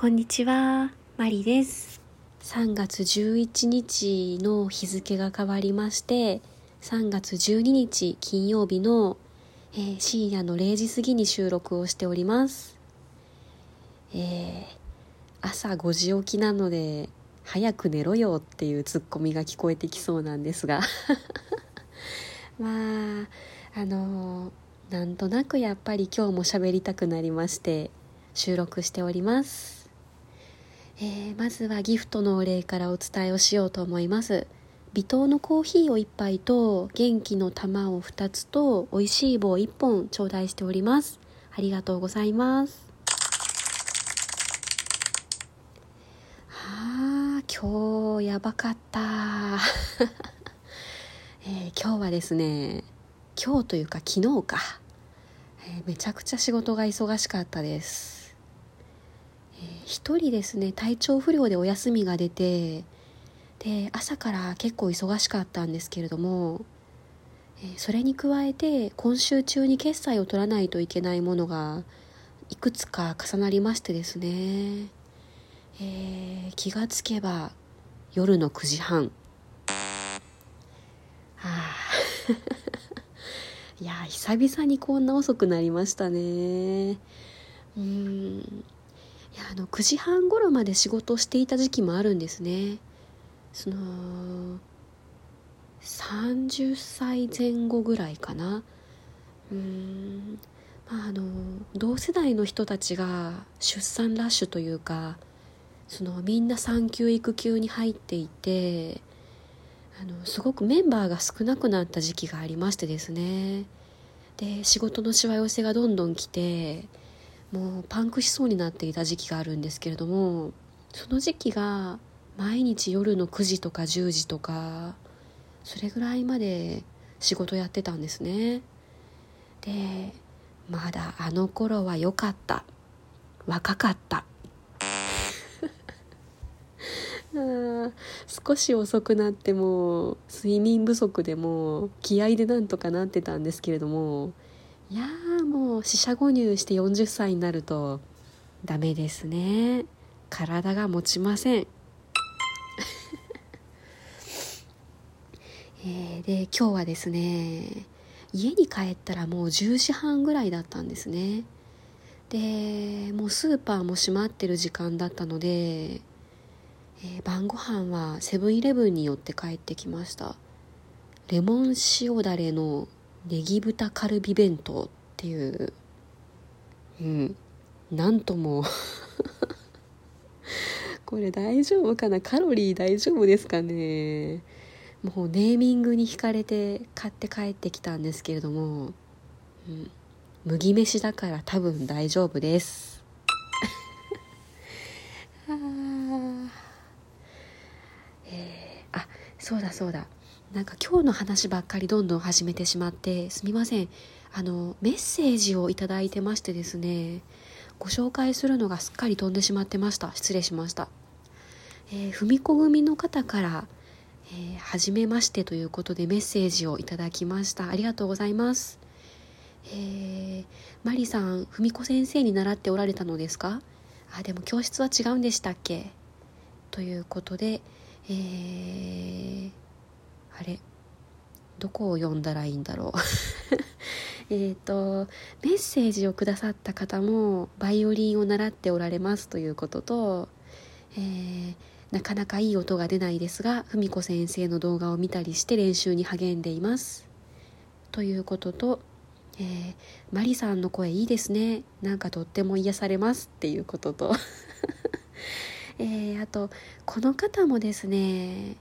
こんにちは、マリです。3月11日の日付が変わりまして、3月12日金曜日の、えー深夜の0時過ぎに収録をしております。えー朝5時起きなので、早く寝ろよっていうツッコミが聞こえてきそうなんですが。まあ、あのなんとなくやっぱり今日も喋りたくなりまして、収録しております。えーまずはギフトのお礼からお伝えをしようと思います。微糖のコーヒーを1杯と元気の玉を2つと美味しい棒1本頂戴しております。ありがとうございます。はあ今日やばかった、えー今日はですね今日というか昨日か、えーめちゃくちゃ仕事が忙しかったです。えー一人ですね体調不良でお休みが出てで朝から結構忙しかったんですけれども、それに加えて今週中に決済を取らないといけないものがいくつか重なりましてですね、えー気がつけば夜の9時半。はあ いや久々にこんな遅くなりましたね。うーん。やあの9時半頃まで仕事をしていた時期もあるんですね。その30歳前後ぐらいかな。うーんまああの同世代の人たちが出産ラッシュというかそのみんな産休育休に入っていてあのすごくメンバーが少なくなった時期がありましてですね。で仕事のしわ寄せがどんどん来てもうパンクしそうになっていた時期があるんですけれどもその時期が毎日夜の9時とか10時とかそれぐらいまで仕事やってたんですね。でまだあの頃は良かった。若かった。少し遅くなっても睡眠不足でも気合でなんとかなってたんですけれどもいやーもう四捨五入して40歳になるとダメですね。体が持ちません。えーで今日はですね家に帰ったらもう10時半ぐらいだったんですね。でもうスーパーも閉まってる時間だったので、えー晩ご飯はセブンイレブンに寄って帰ってきました。レモン塩だれのネギ豚カルビ弁当っていううんなんとも。これ大丈夫かな？カロリー大丈夫ですかね？もうネーミングに惹かれて買って帰ってきたんですけれども、うん、麦飯だから多分大丈夫です。あえーあそうだそうだ。なんか今日の話ばっかりどんどん始めてしまってすみません。あのメッセージをいただいてましてですねご紹介するのがすっかり飛んでしまってました。失礼しました。えー、踏み子組の方から、えー、初めましてということでメッセージをいただきました。ありがとうございます。えー、マリさん文子先生に習っておられたのですか？あでも教室は違うんでしたっけ？ということでえー、あれ？どこを読んだらいいんだろう？えっとメッセージをくださった方もバイオリンを習っておられますということと、えーなかなかいい音が出ないですが文子先生の動画を見たりして練習に励んでいます。ということと、えーマリさんの声いいですね。なんかとっても癒されますっていうことと。えーあとこの方もですね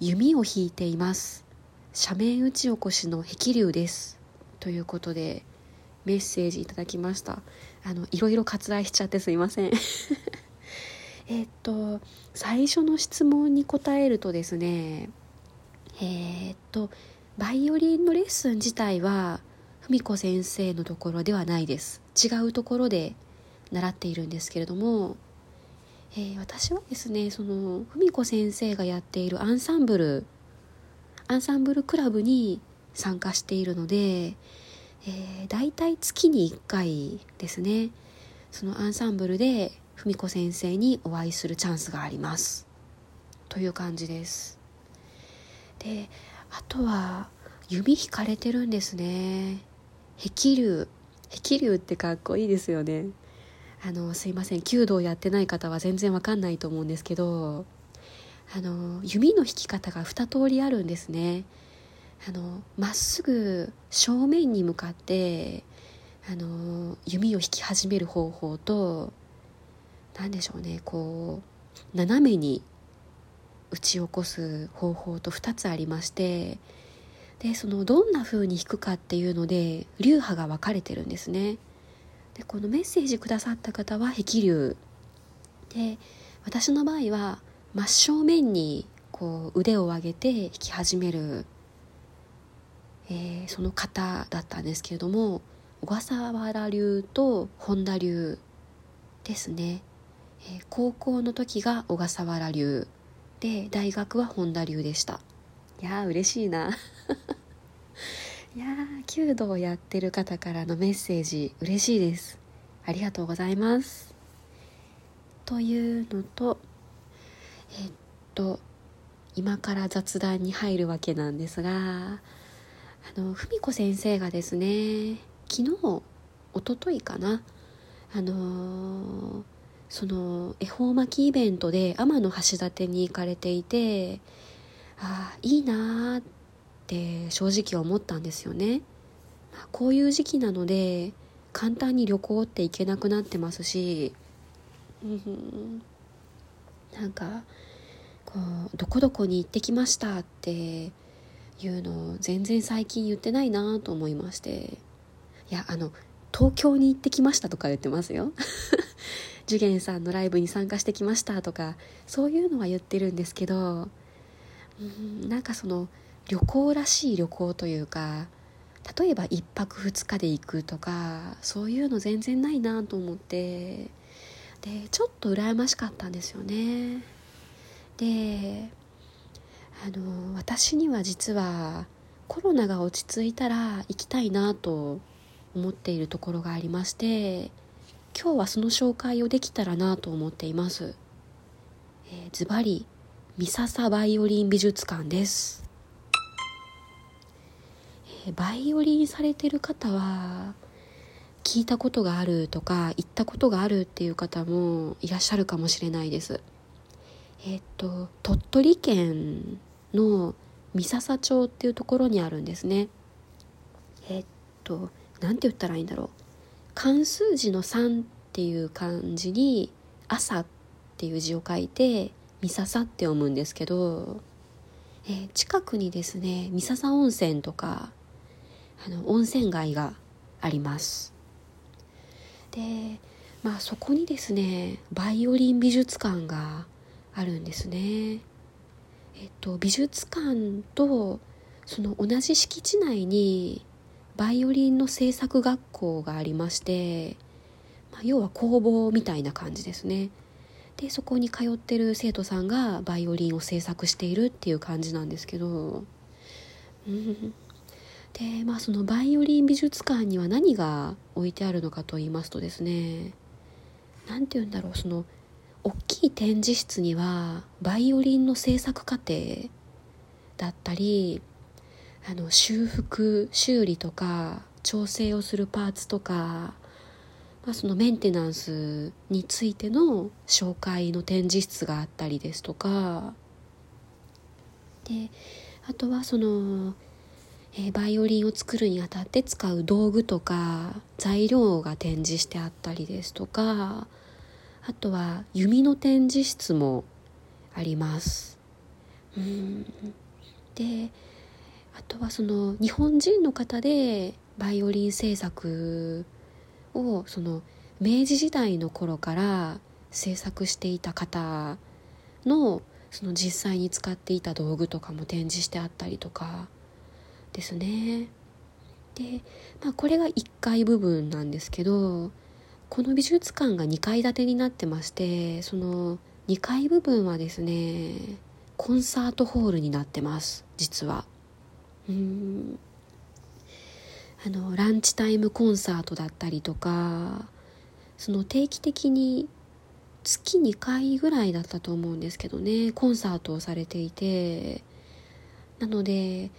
弓を引いています。斜面打ち起こしの壁流です。ということでメッセージいただきました。あのいろいろ割愛しちゃってすいません。えっと最初の質問に答えるとですねえーっとバイオリンのレッスン自体は文子先生のところではないです。違うところで習っているんですけれども、えー私はですねその文子先生がやっているアンサンブルアンサンブルクラブに参加しているので、えー、大体月に1回ですねそのアンサンブルで文子先生にお会いするチャンスがあります。という感じです。であとは指引かれてるんですね。壁流壁流ってかっこいいですよね。あのすいません。弓道やってない方は全然わかんないと思うんですけどあの弓の引き方が2通りあるんですね。あのまっすぐ正面に向かってあの弓を引き始める方法と何でしょうね。こう斜めに打ち起こす方法と2つありましてでそのどんな風に弾くかっていうので流派が分かれてるんですね。でこのメッセージくださった方は壁流で私の場合は真正面にこう腕を上げて弾き始める、えー、その方だったんですけれども小笠原流と本田流ですね、えー、高校の時が小笠原流。で大学は本田流でした。いやー嬉しいな。いやー弓道やってる方からのメッセージ嬉しいです。ありがとうございます。というのとえっと今から雑談に入るわけなんですがあの文子先生がですね昨日一昨日かなあのその恵方巻きイベントで天橋立に行かれていてああいいなーって正直思ったんですよね、こういう時期なので簡単に旅行って行けなくなってますし、うん、なんかこうどこどこに行ってきましたっていうのを全然最近言ってないなと思いまして。いやあの東京に行ってきましたとか言ってますよ。ジュゲンさんのライブに参加してきましたとかそういうのは言ってるんですけどうんなんかその旅行らしい旅行というか例えば1泊2日で行くとかそういうの全然ないなと思ってでちょっと羨ましかったんですよね。であの私には実はコロナが落ち着いたら行きたいなと思っているところがありまして今日はその紹介をできたらなと思っています。ズバリ三笹バイオリン美術館です。バイオリンされてる方は聞いたことがあるとか行ったことがあるっていう方もいらっしゃるかもしれないです。えっと鳥取県の三笹町っていうところにあるんですね。えっと何て言ったらいいんだろう。漢数字の3っていう漢字に朝っていう字を書いて三笹って読むんですけど、えー、近くにですね三笹温泉とかあの温泉街があります。でまあそこにですねバイオリン美術館があるんですね。えっと美術館とその同じ敷地内にバイオリンの制作学校がありまして、まあ、要は工房みたいな感じですね。でそこに通ってる生徒さんがバイオリンを制作しているっていう感じなんですけど、うん、でまあそのバイオリン美術館には何が置いてあるのかと言いますとですね何て言うんだろうその大きい展示室にはバイオリンの制作過程だったりあの修復修理とか調整をするパーツとか、まあ、そのメンテナンスについての紹介の展示室があったりですとか。であとはそのえー、バイオリンを作るにあたって使う道具とか材料が展示してあったりですとかあとは弓の展示室もあります。うん。であとはその日本人の方でバイオリン製作をその明治時代の頃から制作していた方のその実際に使っていた道具とかも展示してあったりとかですね。で、まあ、これが1階部分なんですけどこの美術館が2階建てになってましてその2階部分はですねコンサートホールになってます実は。うん。あのランチタイムコンサートだったりとかその定期的に月2回ぐらいだったと思うんですけどねコンサートをされていてなので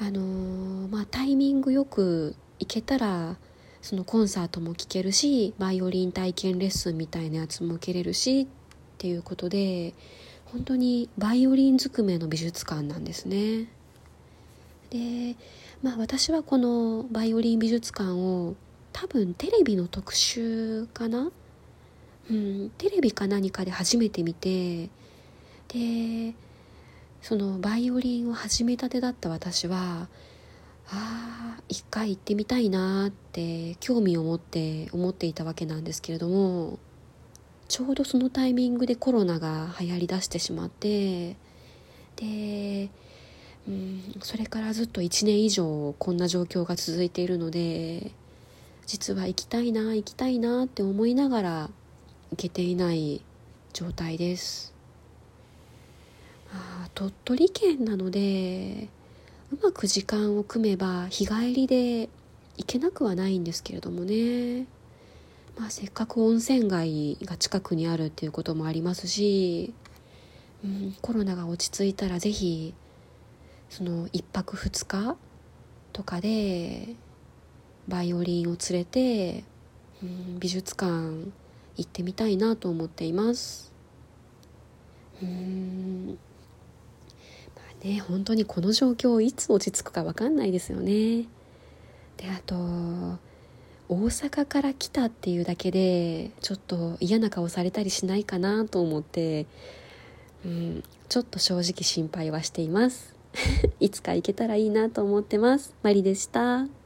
あのー、まあタイミングよく行けたらそのコンサートも聴けるしバイオリン体験レッスンみたいなやつも受けれるしっていうことで本当にバイオリンずくめの美術館なんですね。でまあ私はこのバイオリン美術館を多分テレビの特集かな？うんテレビか何かで初めて見てでそのバイオリンを始めたてだった私はああ一回行ってみたいなって興味を持って思っていたわけなんですけれどもちょうどそのタイミングでコロナが流行りだしてしまってでうんそれからずっと1年以上こんな状況が続いているので実は行きたいな行きたいなって思いながら行けていない状態です。鳥取県なのでうまく時間を組めば日帰りで行けなくはないんですけれどもね、まあ、せっかく温泉街が近くにあるっていうこともありますし、うん、コロナが落ち着いたら是非その1泊2日とかでバイオリンを連れて、うん、美術館行ってみたいなと思っています。うん。ね本当にこの状況いつ落ち着くか分かんないですよね。であと大阪から来たっていうだけでちょっと嫌な顔されたりしないかなと思って、うん、ちょっと正直心配はしています。いつか行けたらいいなと思ってます。マリでした。